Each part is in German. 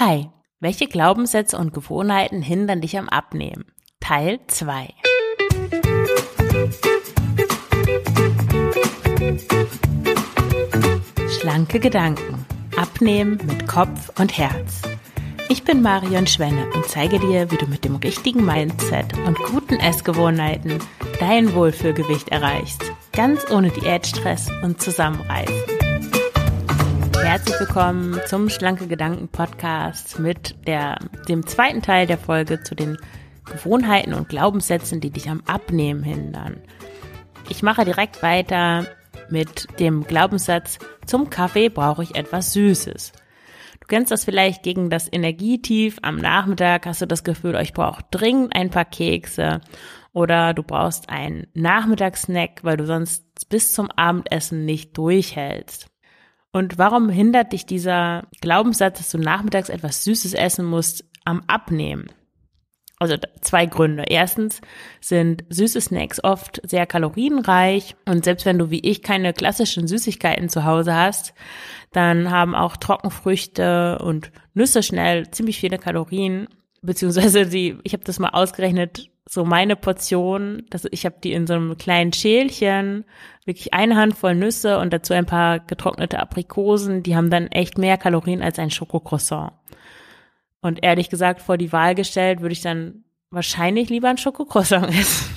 Hi, welche Glaubenssätze und Gewohnheiten hindern dich am Abnehmen? Teil 2. Schlanke Gedanken. Abnehmen mit Kopf und Herz. Ich bin Marion Schwenne und zeige dir, wie du mit dem richtigen Mindset und guten Essgewohnheiten dein Wohlfühlgewicht erreichst. Ganz ohne Diätstress und Zusammenreißen. Herzlich willkommen zum Schlanke Gedanken Podcast mit der, dem zweiten Teil der Folge zu den Gewohnheiten und Glaubenssätzen, die dich am Abnehmen hindern. Ich mache direkt weiter mit dem Glaubenssatz, zum Kaffee brauche ich etwas Süßes kennst das vielleicht gegen das Energietief. Am Nachmittag hast du das Gefühl, euch braucht dringend ein paar Kekse oder du brauchst einen Nachmittagssnack, weil du sonst bis zum Abendessen nicht durchhältst. Und warum hindert dich dieser Glaubenssatz, dass du nachmittags etwas Süßes essen musst, am Abnehmen? Also zwei Gründe. Erstens sind süße Snacks oft sehr kalorienreich und selbst wenn du wie ich keine klassischen Süßigkeiten zu Hause hast, dann haben auch Trockenfrüchte und Nüsse schnell ziemlich viele Kalorien, beziehungsweise die, ich habe das mal ausgerechnet, so meine Portion, das, ich habe die in so einem kleinen Schälchen, wirklich eine Handvoll Nüsse und dazu ein paar getrocknete Aprikosen, die haben dann echt mehr Kalorien als ein Schokocroissant. Und ehrlich gesagt, vor die Wahl gestellt, würde ich dann wahrscheinlich lieber ein Schokocroissant essen.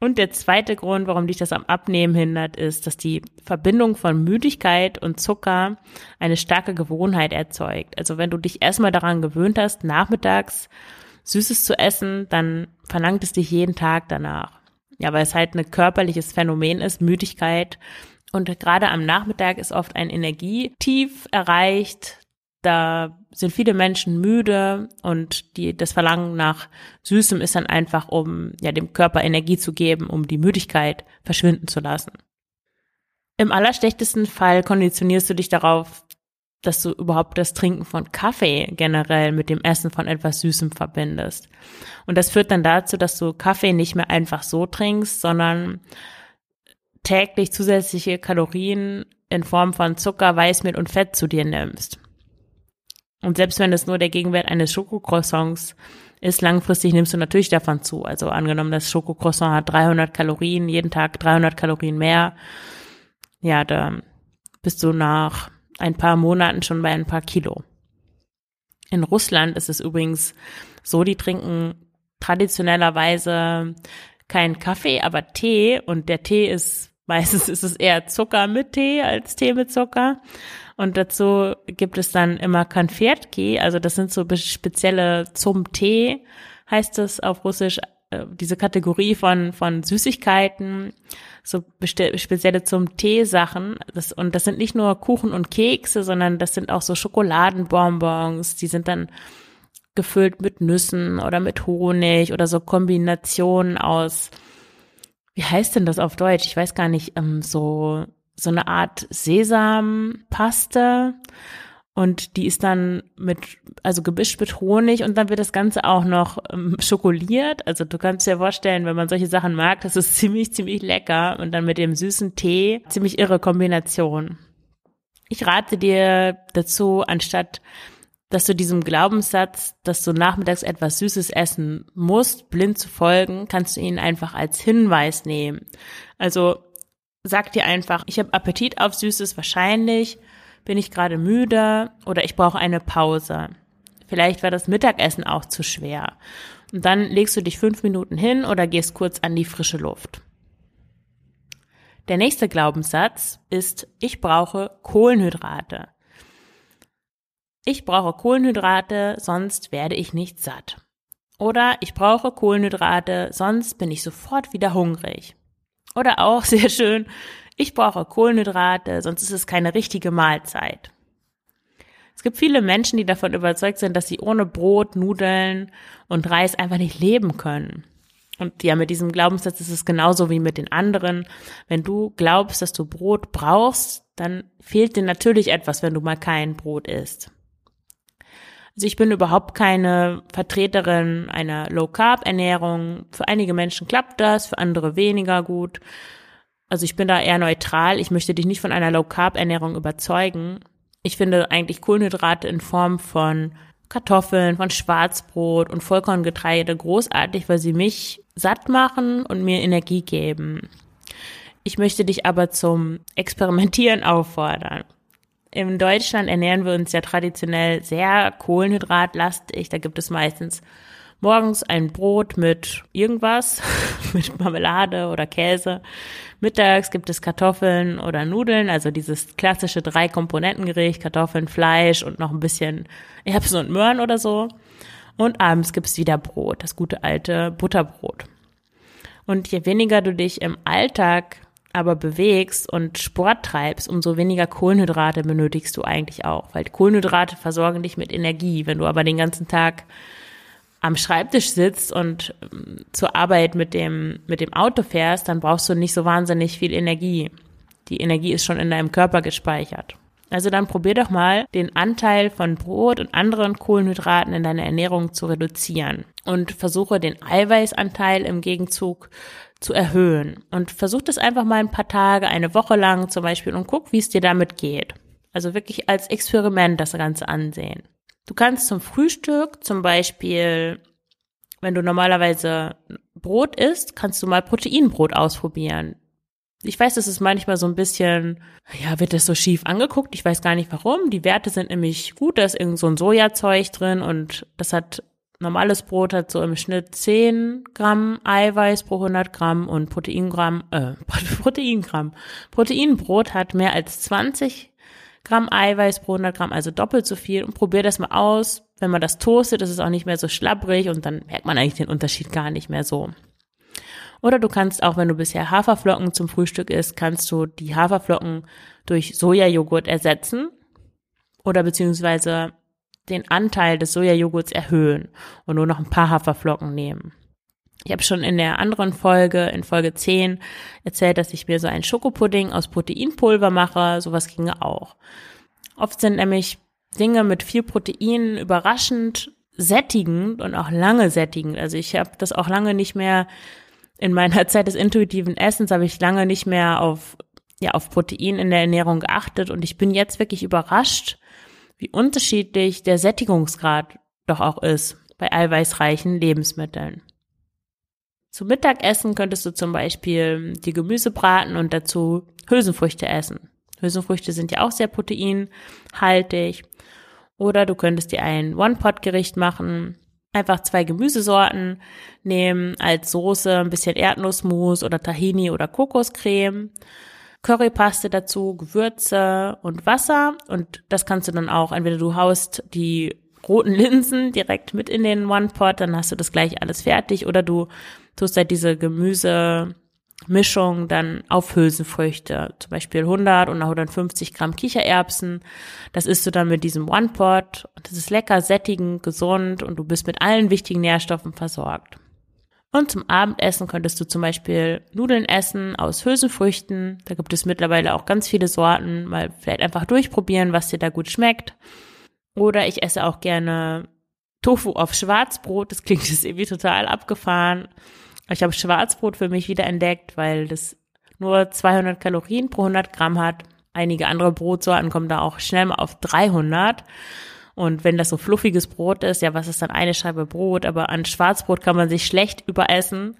Und der zweite Grund, warum dich das am Abnehmen hindert, ist, dass die Verbindung von Müdigkeit und Zucker eine starke Gewohnheit erzeugt. Also wenn du dich erstmal daran gewöhnt hast, nachmittags Süßes zu essen, dann verlangt es dich jeden Tag danach. Ja, weil es halt ein körperliches Phänomen ist, Müdigkeit. Und gerade am Nachmittag ist oft ein Energietief erreicht, da sind viele Menschen müde und die, das Verlangen nach Süßem ist dann einfach, um ja, dem Körper Energie zu geben, um die Müdigkeit verschwinden zu lassen. Im allerschlechtesten Fall konditionierst du dich darauf, dass du überhaupt das Trinken von Kaffee generell mit dem Essen von etwas Süßem verbindest. Und das führt dann dazu, dass du Kaffee nicht mehr einfach so trinkst, sondern täglich zusätzliche Kalorien in Form von Zucker, Weißmehl und Fett zu dir nimmst. Und selbst wenn es nur der Gegenwert eines Schokocroissants ist, langfristig nimmst du natürlich davon zu. Also angenommen, das Schokocroissant hat 300 Kalorien, jeden Tag 300 Kalorien mehr. Ja, da bist du nach ein paar Monaten schon bei ein paar Kilo. In Russland ist es übrigens so, die trinken traditionellerweise keinen Kaffee, aber Tee und der Tee ist meistens ist es eher Zucker mit Tee als Tee mit Zucker. Und dazu gibt es dann immer Konfetki, also das sind so spezielle zum Tee, heißt es auf Russisch, äh, diese Kategorie von, von Süßigkeiten, so spezielle zum Tee-Sachen. Das, und das sind nicht nur Kuchen und Kekse, sondern das sind auch so Schokoladenbonbons, die sind dann gefüllt mit Nüssen oder mit Honig oder so Kombinationen aus, wie heißt denn das auf Deutsch? Ich weiß gar nicht, ähm, so so eine Art Sesampaste und die ist dann mit, also gemischt mit Honig und dann wird das Ganze auch noch ähm, schokoliert. Also du kannst dir vorstellen, wenn man solche Sachen mag, das ist ziemlich, ziemlich lecker und dann mit dem süßen Tee, ziemlich irre Kombination. Ich rate dir dazu, anstatt dass du diesem Glaubenssatz, dass du nachmittags etwas Süßes essen musst, blind zu folgen, kannst du ihn einfach als Hinweis nehmen. Also sag dir einfach, ich habe Appetit auf Süßes, wahrscheinlich bin ich gerade müde oder ich brauche eine Pause. Vielleicht war das Mittagessen auch zu schwer. Und dann legst du dich fünf Minuten hin oder gehst kurz an die frische Luft. Der nächste Glaubenssatz ist, ich brauche Kohlenhydrate. Ich brauche Kohlenhydrate, sonst werde ich nicht satt. Oder ich brauche Kohlenhydrate, sonst bin ich sofort wieder hungrig. Oder auch sehr schön, ich brauche Kohlenhydrate, sonst ist es keine richtige Mahlzeit. Es gibt viele Menschen, die davon überzeugt sind, dass sie ohne Brot, Nudeln und Reis einfach nicht leben können. Und ja, mit diesem Glaubenssatz ist es genauso wie mit den anderen. Wenn du glaubst, dass du Brot brauchst, dann fehlt dir natürlich etwas, wenn du mal kein Brot isst. Also ich bin überhaupt keine Vertreterin einer Low-Carb-Ernährung. Für einige Menschen klappt das, für andere weniger gut. Also ich bin da eher neutral. Ich möchte dich nicht von einer Low-Carb-Ernährung überzeugen. Ich finde eigentlich Kohlenhydrate in Form von Kartoffeln, von Schwarzbrot und Vollkorngetreide großartig, weil sie mich satt machen und mir Energie geben. Ich möchte dich aber zum Experimentieren auffordern. In Deutschland ernähren wir uns ja traditionell sehr kohlenhydratlastig. Da gibt es meistens morgens ein Brot mit irgendwas, mit Marmelade oder Käse. Mittags gibt es Kartoffeln oder Nudeln, also dieses klassische Drei-Komponenten-Gericht, Kartoffeln, Fleisch und noch ein bisschen Erbsen und Möhren oder so. Und abends gibt es wieder Brot, das gute alte Butterbrot. Und je weniger du dich im Alltag aber bewegst und Sport treibst, umso weniger Kohlenhydrate benötigst du eigentlich auch, weil Kohlenhydrate versorgen dich mit Energie. Wenn du aber den ganzen Tag am Schreibtisch sitzt und ähm, zur Arbeit mit dem, mit dem Auto fährst, dann brauchst du nicht so wahnsinnig viel Energie. Die Energie ist schon in deinem Körper gespeichert. Also dann probier doch mal, den Anteil von Brot und anderen Kohlenhydraten in deiner Ernährung zu reduzieren und versuche den Eiweißanteil im Gegenzug zu erhöhen. Und versuch das einfach mal ein paar Tage, eine Woche lang zum Beispiel und guck, wie es dir damit geht. Also wirklich als Experiment das Ganze ansehen. Du kannst zum Frühstück zum Beispiel, wenn du normalerweise Brot isst, kannst du mal Proteinbrot ausprobieren. Ich weiß, das ist manchmal so ein bisschen, ja, wird das so schief angeguckt. Ich weiß gar nicht warum. Die Werte sind nämlich gut. Da ist irgend so ein Sojazeug drin und das hat, normales Brot hat so im Schnitt 10 Gramm Eiweiß pro 100 Gramm und Proteingramm, äh, Proteingramm. Proteinbrot hat mehr als 20 Gramm Eiweiß pro 100 Gramm, also doppelt so viel und probier das mal aus. Wenn man das toastet, ist es auch nicht mehr so schlabbrig und dann merkt man eigentlich den Unterschied gar nicht mehr so. Oder du kannst auch, wenn du bisher Haferflocken zum Frühstück isst, kannst du die Haferflocken durch Sojajoghurt ersetzen oder beziehungsweise den Anteil des Sojajoghurts erhöhen und nur noch ein paar Haferflocken nehmen. Ich habe schon in der anderen Folge, in Folge 10, erzählt, dass ich mir so einen Schokopudding aus Proteinpulver mache. Sowas ginge auch. Oft sind nämlich Dinge mit viel Protein überraschend sättigend und auch lange sättigend. Also ich habe das auch lange nicht mehr in meiner Zeit des intuitiven Essens habe ich lange nicht mehr auf ja auf Protein in der Ernährung geachtet und ich bin jetzt wirklich überrascht, wie unterschiedlich der Sättigungsgrad doch auch ist bei eiweißreichen Lebensmitteln. Zum Mittagessen könntest du zum Beispiel die Gemüse braten und dazu Hülsenfrüchte essen. Hülsenfrüchte sind ja auch sehr proteinhaltig. Oder du könntest dir ein One-Pot-Gericht machen. Einfach zwei Gemüsesorten nehmen als Soße, ein bisschen Erdnussmus oder Tahini oder Kokoscreme. Currypaste dazu, Gewürze und Wasser. Und das kannst du dann auch, entweder du haust die roten Linsen direkt mit in den One-Pot, dann hast du das gleich alles fertig. Oder du tust halt diese Gemüsemischung dann auf Hülsenfrüchte, zum Beispiel 100 und 150 Gramm Kichererbsen. Das isst du dann mit diesem One-Pot. Das ist lecker, sättigend, gesund und du bist mit allen wichtigen Nährstoffen versorgt. Und zum Abendessen könntest du zum Beispiel Nudeln essen aus Hülsenfrüchten. Da gibt es mittlerweile auch ganz viele Sorten. Mal vielleicht einfach durchprobieren, was dir da gut schmeckt. Oder ich esse auch gerne Tofu auf Schwarzbrot. Das klingt jetzt irgendwie total abgefahren. Ich habe Schwarzbrot für mich wieder entdeckt, weil das nur 200 Kalorien pro 100 Gramm hat. Einige andere Brotsorten kommen da auch schnell mal auf 300. Und wenn das so fluffiges Brot ist, ja, was ist dann eine Scheibe Brot? Aber an Schwarzbrot kann man sich schlecht überessen.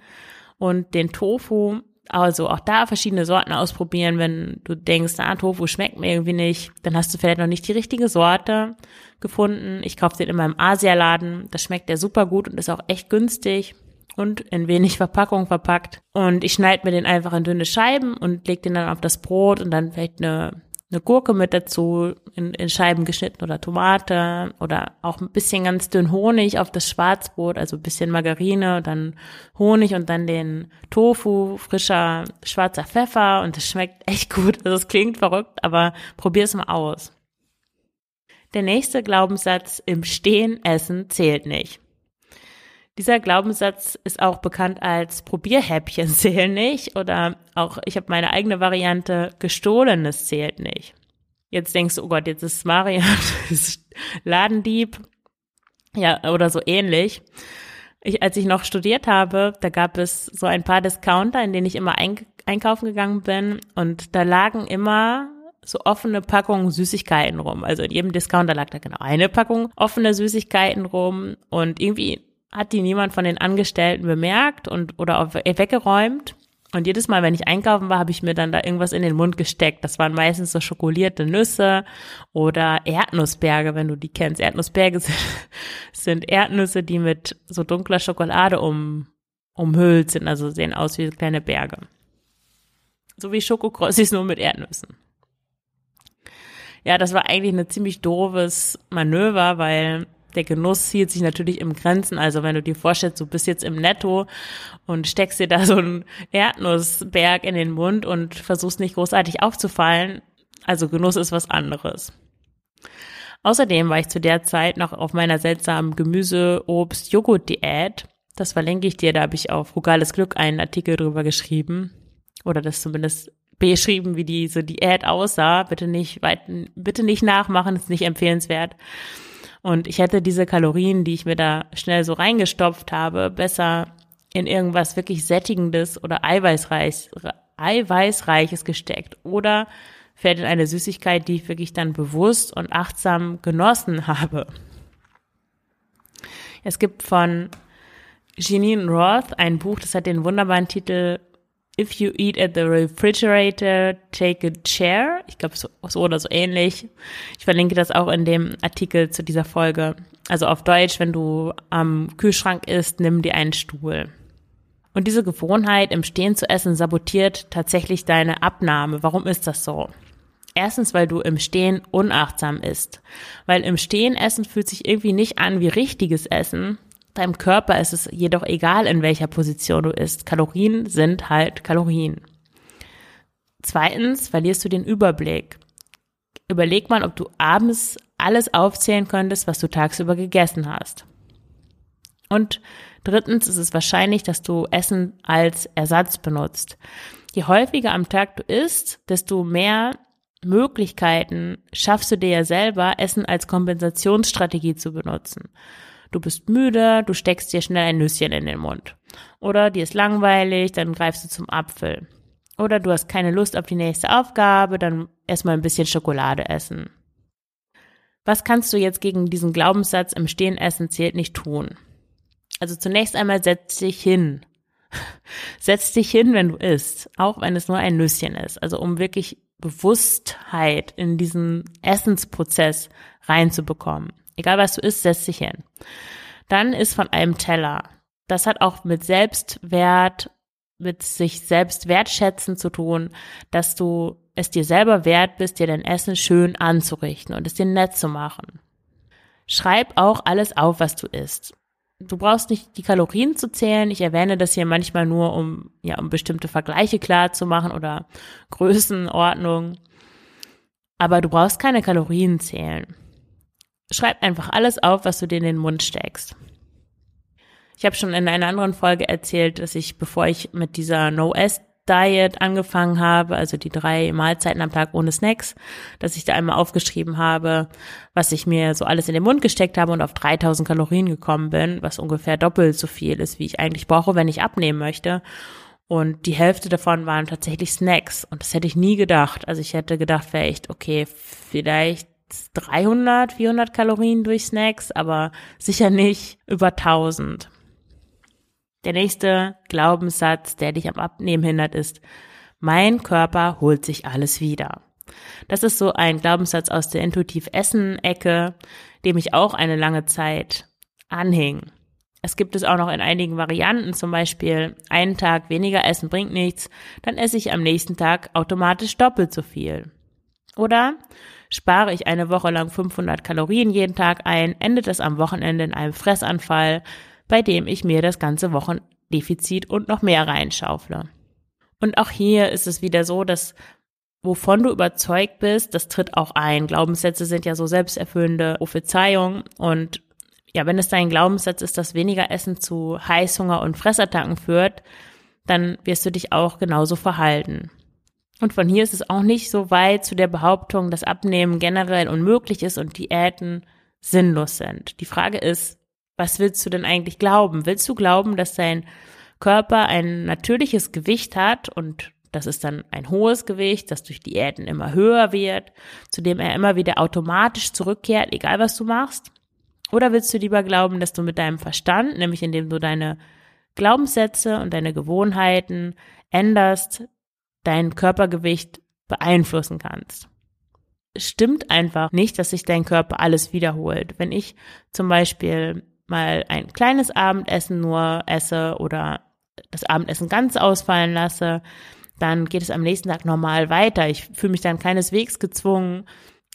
Und den Tofu, also auch da verschiedene Sorten ausprobieren. Wenn du denkst, ah, Tofu schmeckt mir irgendwie nicht, dann hast du vielleicht noch nicht die richtige Sorte gefunden. Ich kaufe den immer im Asialaden. Das schmeckt der super gut und ist auch echt günstig und in wenig Verpackung verpackt. Und ich schneide mir den einfach in dünne Scheiben und leg den dann auf das Brot und dann vielleicht eine, eine Gurke mit dazu, in, in Scheiben geschnitten oder Tomate oder auch ein bisschen ganz dünn Honig auf das Schwarzbrot, also ein bisschen Margarine, dann Honig und dann den Tofu, frischer schwarzer Pfeffer und das schmeckt echt gut. Also es klingt verrückt, aber probier es mal aus. Der nächste Glaubenssatz, im Stehen essen zählt nicht. Dieser Glaubenssatz ist auch bekannt als Probierhäppchen zählen nicht oder auch, ich habe meine eigene Variante, gestohlenes zählt nicht. Jetzt denkst du, oh Gott, jetzt ist Marian Ladendieb, ja, oder so ähnlich. Ich, als ich noch studiert habe, da gab es so ein paar Discounter, in denen ich immer ein, einkaufen gegangen bin und da lagen immer so offene Packungen Süßigkeiten rum. Also in jedem Discounter lag da genau eine Packung offene Süßigkeiten rum und irgendwie hat die niemand von den Angestellten bemerkt und oder auch weggeräumt. Und jedes Mal, wenn ich einkaufen war, habe ich mir dann da irgendwas in den Mund gesteckt. Das waren meistens so schokolierte Nüsse oder Erdnussberge, wenn du die kennst. Erdnussberge sind, sind Erdnüsse, die mit so dunkler Schokolade um, umhüllt sind, also sehen aus wie kleine Berge. So wie Schokokrossis nur mit Erdnüssen. Ja, das war eigentlich ein ziemlich doofes Manöver, weil der Genuss hielt sich natürlich im Grenzen. Also wenn du dir vorstellst, du bist jetzt im Netto und steckst dir da so einen Erdnussberg in den Mund und versuchst nicht großartig aufzufallen. Also Genuss ist was anderes. Außerdem war ich zu der Zeit noch auf meiner seltsamen Gemüse, Obst, Joghurt-Diät. Das verlinke ich dir, da habe ich auf Frugales Glück einen Artikel drüber geschrieben. Oder das zumindest beschrieben, wie diese Diät aussah. Bitte nicht, bitte nicht nachmachen, ist nicht empfehlenswert. Und ich hätte diese Kalorien, die ich mir da schnell so reingestopft habe, besser in irgendwas wirklich Sättigendes oder Eiweißreich, Eiweißreiches gesteckt. Oder fällt in eine Süßigkeit, die ich wirklich dann bewusst und achtsam genossen habe. Es gibt von Jeanine Roth ein Buch, das hat den wunderbaren Titel If you eat at the refrigerator, take a chair. Ich glaube, so, so oder so ähnlich. Ich verlinke das auch in dem Artikel zu dieser Folge. Also auf Deutsch, wenn du am Kühlschrank isst, nimm dir einen Stuhl. Und diese Gewohnheit, im Stehen zu essen, sabotiert tatsächlich deine Abnahme. Warum ist das so? Erstens, weil du im Stehen unachtsam isst. Weil im Stehen essen fühlt sich irgendwie nicht an wie richtiges Essen, Deinem Körper ist es jedoch egal, in welcher Position du isst. Kalorien sind halt Kalorien. Zweitens verlierst du den Überblick. Überleg mal, ob du abends alles aufzählen könntest, was du tagsüber gegessen hast. Und drittens ist es wahrscheinlich, dass du Essen als Ersatz benutzt. Je häufiger am Tag du isst, desto mehr Möglichkeiten schaffst du dir ja selber, Essen als Kompensationsstrategie zu benutzen. Du bist müde, du steckst dir schnell ein Nüsschen in den Mund. Oder dir ist langweilig, dann greifst du zum Apfel. Oder du hast keine Lust auf die nächste Aufgabe, dann erstmal ein bisschen Schokolade essen. Was kannst du jetzt gegen diesen Glaubenssatz im Stehen essen zählt nicht tun? Also zunächst einmal setz dich hin. setz dich hin, wenn du isst, auch wenn es nur ein Nüsschen ist. Also um wirklich Bewusstheit in diesen Essensprozess reinzubekommen. Egal was du isst, setz dich hin. Dann ist von einem Teller. Das hat auch mit Selbstwert, mit sich selbst wertschätzen zu tun, dass du es dir selber wert bist, dir dein Essen schön anzurichten und es dir nett zu machen. Schreib auch alles auf, was du isst. Du brauchst nicht die Kalorien zu zählen. Ich erwähne das hier manchmal nur, um, ja, um bestimmte Vergleiche klar zu machen oder Größenordnung. Aber du brauchst keine Kalorien zählen. Schreib einfach alles auf, was du dir in den Mund steckst. Ich habe schon in einer anderen Folge erzählt, dass ich, bevor ich mit dieser No-S Diet angefangen habe, also die drei Mahlzeiten am Tag ohne Snacks, dass ich da einmal aufgeschrieben habe, was ich mir so alles in den Mund gesteckt habe und auf 3000 Kalorien gekommen bin, was ungefähr doppelt so viel ist, wie ich eigentlich brauche, wenn ich abnehmen möchte. Und die Hälfte davon waren tatsächlich Snacks. Und das hätte ich nie gedacht. Also ich hätte gedacht, echt, okay, vielleicht 300, 400 Kalorien durch Snacks, aber sicher nicht über 1000. Der nächste Glaubenssatz, der dich am Abnehmen hindert, ist, mein Körper holt sich alles wieder. Das ist so ein Glaubenssatz aus der intuitiv Essen-Ecke, dem ich auch eine lange Zeit anhing. Es gibt es auch noch in einigen Varianten, zum Beispiel einen Tag weniger essen bringt nichts, dann esse ich am nächsten Tag automatisch doppelt so viel. Oder spare ich eine Woche lang 500 Kalorien jeden Tag ein, endet es am Wochenende in einem Fressanfall, bei dem ich mir das ganze Wochendefizit und noch mehr reinschaufle. Und auch hier ist es wieder so, dass wovon du überzeugt bist, das tritt auch ein. Glaubenssätze sind ja so selbsterfüllende Prophezeiungen und ja, wenn es dein Glaubenssatz ist, dass weniger Essen zu Heißhunger und Fressattacken führt, dann wirst du dich auch genauso verhalten. Und von hier ist es auch nicht so weit zu der Behauptung, dass Abnehmen generell unmöglich ist und Diäten sinnlos sind. Die Frage ist, was willst du denn eigentlich glauben? Willst du glauben, dass dein Körper ein natürliches Gewicht hat und das ist dann ein hohes Gewicht, das durch Diäten immer höher wird, zu dem er immer wieder automatisch zurückkehrt, egal was du machst? Oder willst du lieber glauben, dass du mit deinem Verstand, nämlich indem du deine Glaubenssätze und deine Gewohnheiten änderst, dein Körpergewicht beeinflussen kannst? stimmt einfach nicht, dass sich dein Körper alles wiederholt. Wenn ich zum Beispiel mal ein kleines Abendessen nur esse oder das Abendessen ganz ausfallen lasse, dann geht es am nächsten Tag normal weiter. Ich fühle mich dann keineswegs gezwungen,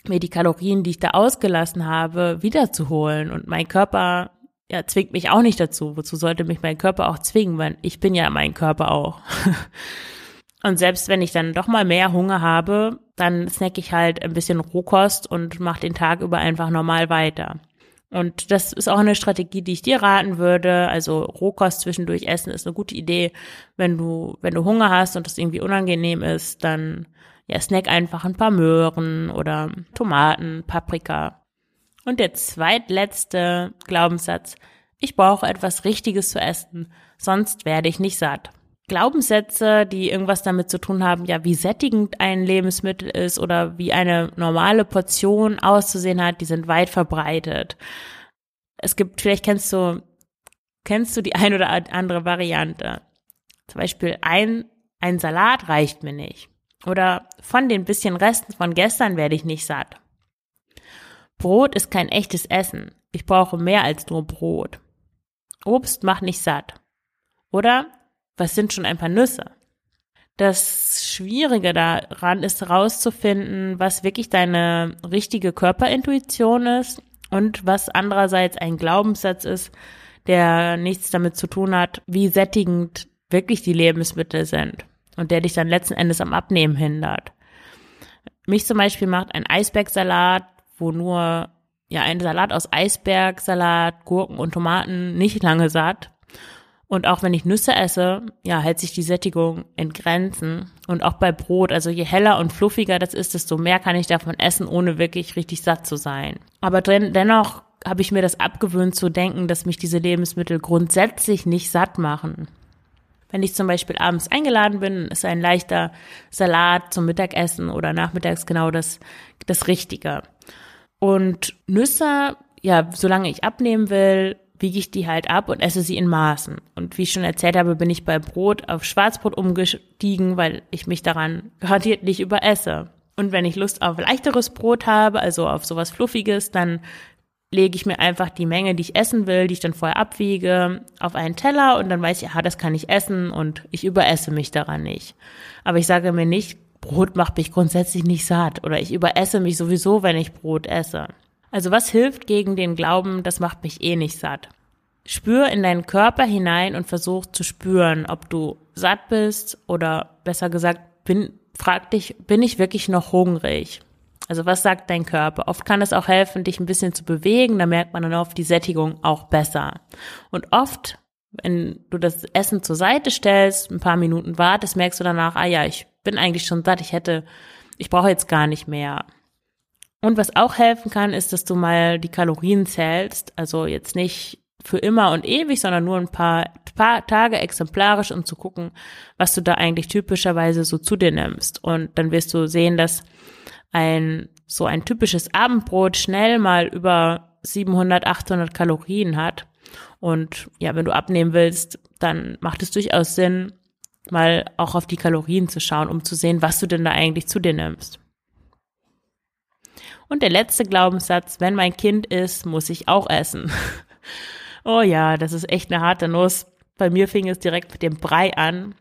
mir die Kalorien, die ich da ausgelassen habe, wiederzuholen. Und mein Körper ja, zwingt mich auch nicht dazu. Wozu sollte mich mein Körper auch zwingen? Weil ich bin ja mein Körper auch. Und selbst wenn ich dann doch mal mehr Hunger habe, dann snack ich halt ein bisschen Rohkost und mache den Tag über einfach normal weiter. Und das ist auch eine Strategie, die ich dir raten würde. Also Rohkost zwischendurch essen ist eine gute Idee. Wenn du, wenn du Hunger hast und das irgendwie unangenehm ist, dann ja, snack einfach ein paar Möhren oder Tomaten, Paprika. Und der zweitletzte Glaubenssatz. Ich brauche etwas Richtiges zu essen, sonst werde ich nicht satt. Glaubenssätze, die irgendwas damit zu tun haben, ja, wie sättigend ein Lebensmittel ist oder wie eine normale Portion auszusehen hat, die sind weit verbreitet. Es gibt, vielleicht kennst du, kennst du die ein oder andere Variante. Zum Beispiel ein, ein Salat reicht mir nicht. Oder von den bisschen Resten von gestern werde ich nicht satt. Brot ist kein echtes Essen. Ich brauche mehr als nur Brot. Obst macht nicht satt. Oder was sind schon ein paar Nüsse? Das Schwierige daran ist herauszufinden, was wirklich deine richtige Körperintuition ist und was andererseits ein Glaubenssatz ist, der nichts damit zu tun hat, wie sättigend wirklich die Lebensmittel sind und der dich dann letzten Endes am Abnehmen hindert. Mich zum Beispiel macht ein Eisbergsalat, wo nur ja ein Salat aus Eisbergsalat, Gurken und Tomaten nicht lange satt und auch wenn ich Nüsse esse, ja, hält sich die Sättigung in Grenzen. Und auch bei Brot, also je heller und fluffiger das ist, desto mehr kann ich davon essen, ohne wirklich richtig satt zu sein. Aber drin, dennoch habe ich mir das abgewöhnt zu denken, dass mich diese Lebensmittel grundsätzlich nicht satt machen. Wenn ich zum Beispiel abends eingeladen bin, ist ein leichter Salat zum Mittagessen oder nachmittags genau das, das Richtige. Und Nüsse, ja, solange ich abnehmen will, wiege ich die halt ab und esse sie in Maßen. Und wie ich schon erzählt habe, bin ich bei Brot auf Schwarzbrot umgestiegen, weil ich mich daran garantiert nicht überesse. Und wenn ich Lust auf leichteres Brot habe, also auf sowas Fluffiges, dann lege ich mir einfach die Menge, die ich essen will, die ich dann vorher abwiege, auf einen Teller und dann weiß ich, aha, das kann ich essen und ich überesse mich daran nicht. Aber ich sage mir nicht, Brot macht mich grundsätzlich nicht satt oder ich überesse mich sowieso, wenn ich Brot esse. Also was hilft gegen den Glauben, das macht mich eh nicht satt? Spür in deinen Körper hinein und versuch zu spüren, ob du satt bist oder besser gesagt, bin, frag dich, bin ich wirklich noch hungrig? Also was sagt dein Körper? Oft kann es auch helfen, dich ein bisschen zu bewegen, da merkt man dann oft die Sättigung auch besser. Und oft, wenn du das Essen zur Seite stellst, ein paar Minuten wartest, merkst du danach, ah ja, ich bin eigentlich schon satt, ich hätte, ich brauche jetzt gar nicht mehr. Und was auch helfen kann, ist, dass du mal die Kalorien zählst. Also jetzt nicht für immer und ewig, sondern nur ein paar, paar Tage exemplarisch, um zu gucken, was du da eigentlich typischerweise so zu dir nimmst. Und dann wirst du sehen, dass ein, so ein typisches Abendbrot schnell mal über 700, 800 Kalorien hat. Und ja, wenn du abnehmen willst, dann macht es durchaus Sinn, mal auch auf die Kalorien zu schauen, um zu sehen, was du denn da eigentlich zu dir nimmst. Und der letzte Glaubenssatz, wenn mein Kind isst, muss ich auch essen. oh ja, das ist echt eine harte Nuss. Bei mir fing es direkt mit dem Brei an.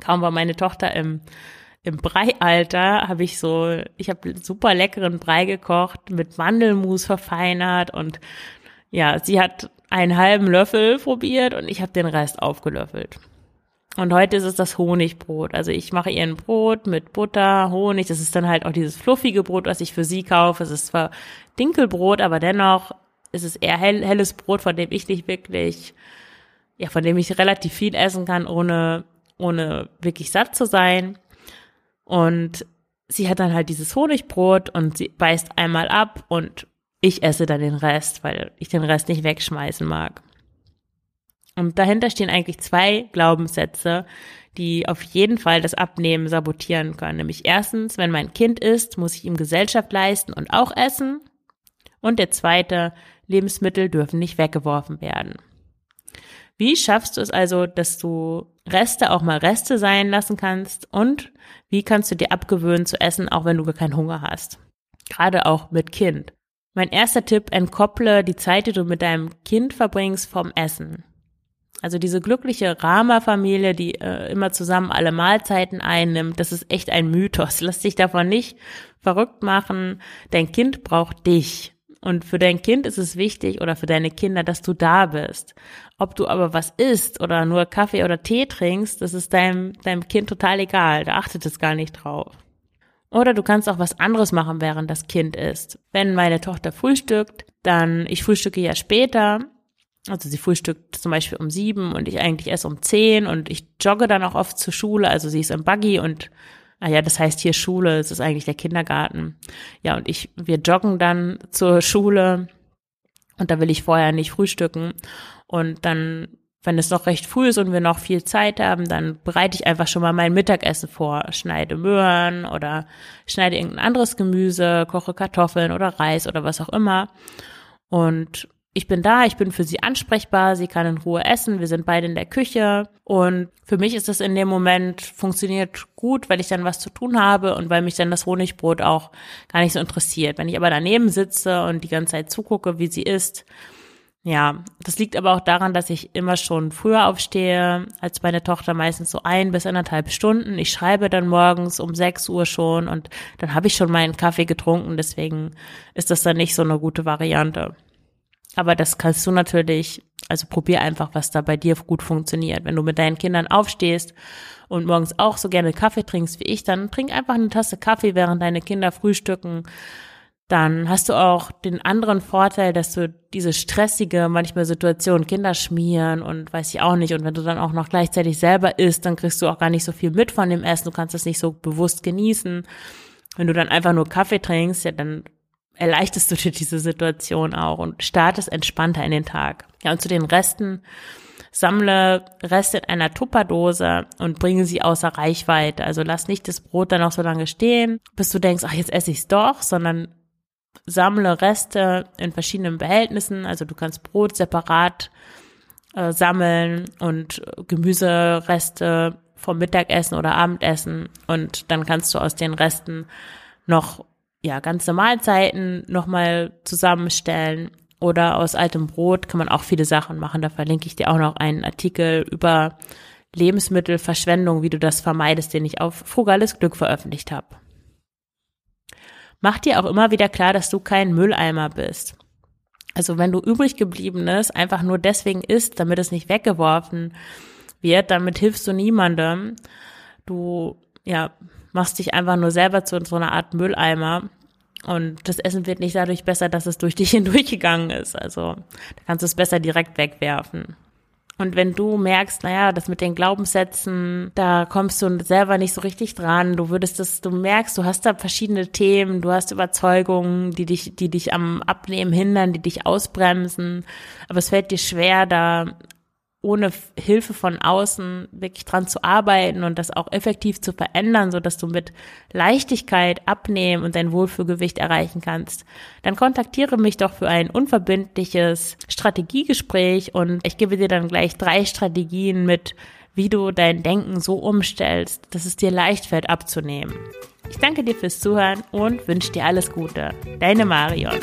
Kaum war meine Tochter im, im Breialter, habe ich so, ich habe super leckeren Brei gekocht, mit Mandelmus verfeinert und ja, sie hat einen halben Löffel probiert und ich habe den Rest aufgelöffelt. Und heute ist es das Honigbrot. Also ich mache ihr ein Brot mit Butter, Honig. Das ist dann halt auch dieses fluffige Brot, was ich für sie kaufe. Es ist zwar Dinkelbrot, aber dennoch ist es eher hell, helles Brot, von dem ich nicht wirklich, ja, von dem ich relativ viel essen kann, ohne, ohne wirklich satt zu sein. Und sie hat dann halt dieses Honigbrot und sie beißt einmal ab und ich esse dann den Rest, weil ich den Rest nicht wegschmeißen mag. Und dahinter stehen eigentlich zwei Glaubenssätze, die auf jeden Fall das Abnehmen sabotieren können. Nämlich erstens, wenn mein Kind isst, muss ich ihm Gesellschaft leisten und auch essen. Und der zweite, Lebensmittel dürfen nicht weggeworfen werden. Wie schaffst du es also, dass du Reste auch mal Reste sein lassen kannst? Und wie kannst du dir abgewöhnen zu essen, auch wenn du gar keinen Hunger hast? Gerade auch mit Kind. Mein erster Tipp, entkopple die Zeit, die du mit deinem Kind verbringst, vom Essen. Also diese glückliche Rama-Familie, die äh, immer zusammen alle Mahlzeiten einnimmt, das ist echt ein Mythos. Lass dich davon nicht verrückt machen. Dein Kind braucht dich. Und für dein Kind ist es wichtig oder für deine Kinder, dass du da bist. Ob du aber was isst oder nur Kaffee oder Tee trinkst, das ist deinem, deinem Kind total egal. Da achtet es gar nicht drauf. Oder du kannst auch was anderes machen, während das Kind isst. Wenn meine Tochter frühstückt, dann, ich frühstücke ja später, also sie frühstückt zum Beispiel um sieben und ich eigentlich erst um zehn und ich jogge dann auch oft zur Schule, also sie ist im Buggy und Ah ja, das heißt hier Schule, es ist eigentlich der Kindergarten. Ja, und ich, wir joggen dann zur Schule und da will ich vorher nicht frühstücken. Und dann, wenn es noch recht früh ist und wir noch viel Zeit haben, dann bereite ich einfach schon mal mein Mittagessen vor. Schneide Möhren oder schneide irgendein anderes Gemüse, koche Kartoffeln oder Reis oder was auch immer. Und ich bin da, ich bin für sie ansprechbar, sie kann in Ruhe essen, wir sind beide in der Küche und für mich ist das in dem Moment funktioniert gut, weil ich dann was zu tun habe und weil mich dann das Honigbrot auch gar nicht so interessiert. Wenn ich aber daneben sitze und die ganze Zeit zugucke, wie sie isst, ja, das liegt aber auch daran, dass ich immer schon früher aufstehe als meine Tochter, meistens so ein bis anderthalb Stunden. Ich schreibe dann morgens um sechs Uhr schon und dann habe ich schon meinen Kaffee getrunken, deswegen ist das dann nicht so eine gute Variante. Aber das kannst du natürlich, also probier einfach, was da bei dir gut funktioniert. Wenn du mit deinen Kindern aufstehst und morgens auch so gerne Kaffee trinkst wie ich, dann trink einfach eine Tasse Kaffee, während deine Kinder frühstücken. Dann hast du auch den anderen Vorteil, dass du diese stressige, manchmal Situation, Kinder schmieren und weiß ich auch nicht. Und wenn du dann auch noch gleichzeitig selber isst, dann kriegst du auch gar nicht so viel mit von dem Essen. Du kannst es nicht so bewusst genießen. Wenn du dann einfach nur Kaffee trinkst, ja, dann erleichterst du dir diese Situation auch und startest entspannter in den Tag. Ja, und zu den Resten, sammle Reste in einer Tupperdose und bringe sie außer Reichweite. Also lass nicht das Brot dann noch so lange stehen, bis du denkst, ach, jetzt esse ich es doch, sondern sammle Reste in verschiedenen Behältnissen. Also du kannst Brot separat äh, sammeln und Gemüsereste vom Mittagessen oder Abendessen und dann kannst du aus den Resten noch ja, ganze Mahlzeiten nochmal zusammenstellen oder aus altem Brot kann man auch viele Sachen machen. Da verlinke ich dir auch noch einen Artikel über Lebensmittelverschwendung, wie du das vermeidest, den ich auf Frugales Glück veröffentlicht habe. Mach dir auch immer wieder klar, dass du kein Mülleimer bist. Also wenn du übrig gebliebenes einfach nur deswegen isst, damit es nicht weggeworfen wird, damit hilfst du niemandem. Du, ja, machst dich einfach nur selber zu so einer Art Mülleimer. Und das Essen wird nicht dadurch besser, dass es durch dich hindurchgegangen ist. Also da kannst du es besser direkt wegwerfen. Und wenn du merkst, naja, das mit den Glaubenssätzen, da kommst du selber nicht so richtig dran, du würdest das, du merkst, du hast da verschiedene Themen, du hast Überzeugungen, die dich, die dich am Abnehmen hindern, die dich ausbremsen, aber es fällt dir schwer, da ohne Hilfe von außen wirklich dran zu arbeiten und das auch effektiv zu verändern, so dass du mit Leichtigkeit abnehmen und dein Wohlfühlgewicht erreichen kannst, dann kontaktiere mich doch für ein unverbindliches Strategiegespräch und ich gebe dir dann gleich drei Strategien mit, wie du dein Denken so umstellst, dass es dir leicht fällt abzunehmen. Ich danke dir fürs Zuhören und wünsche dir alles Gute. Deine Marion.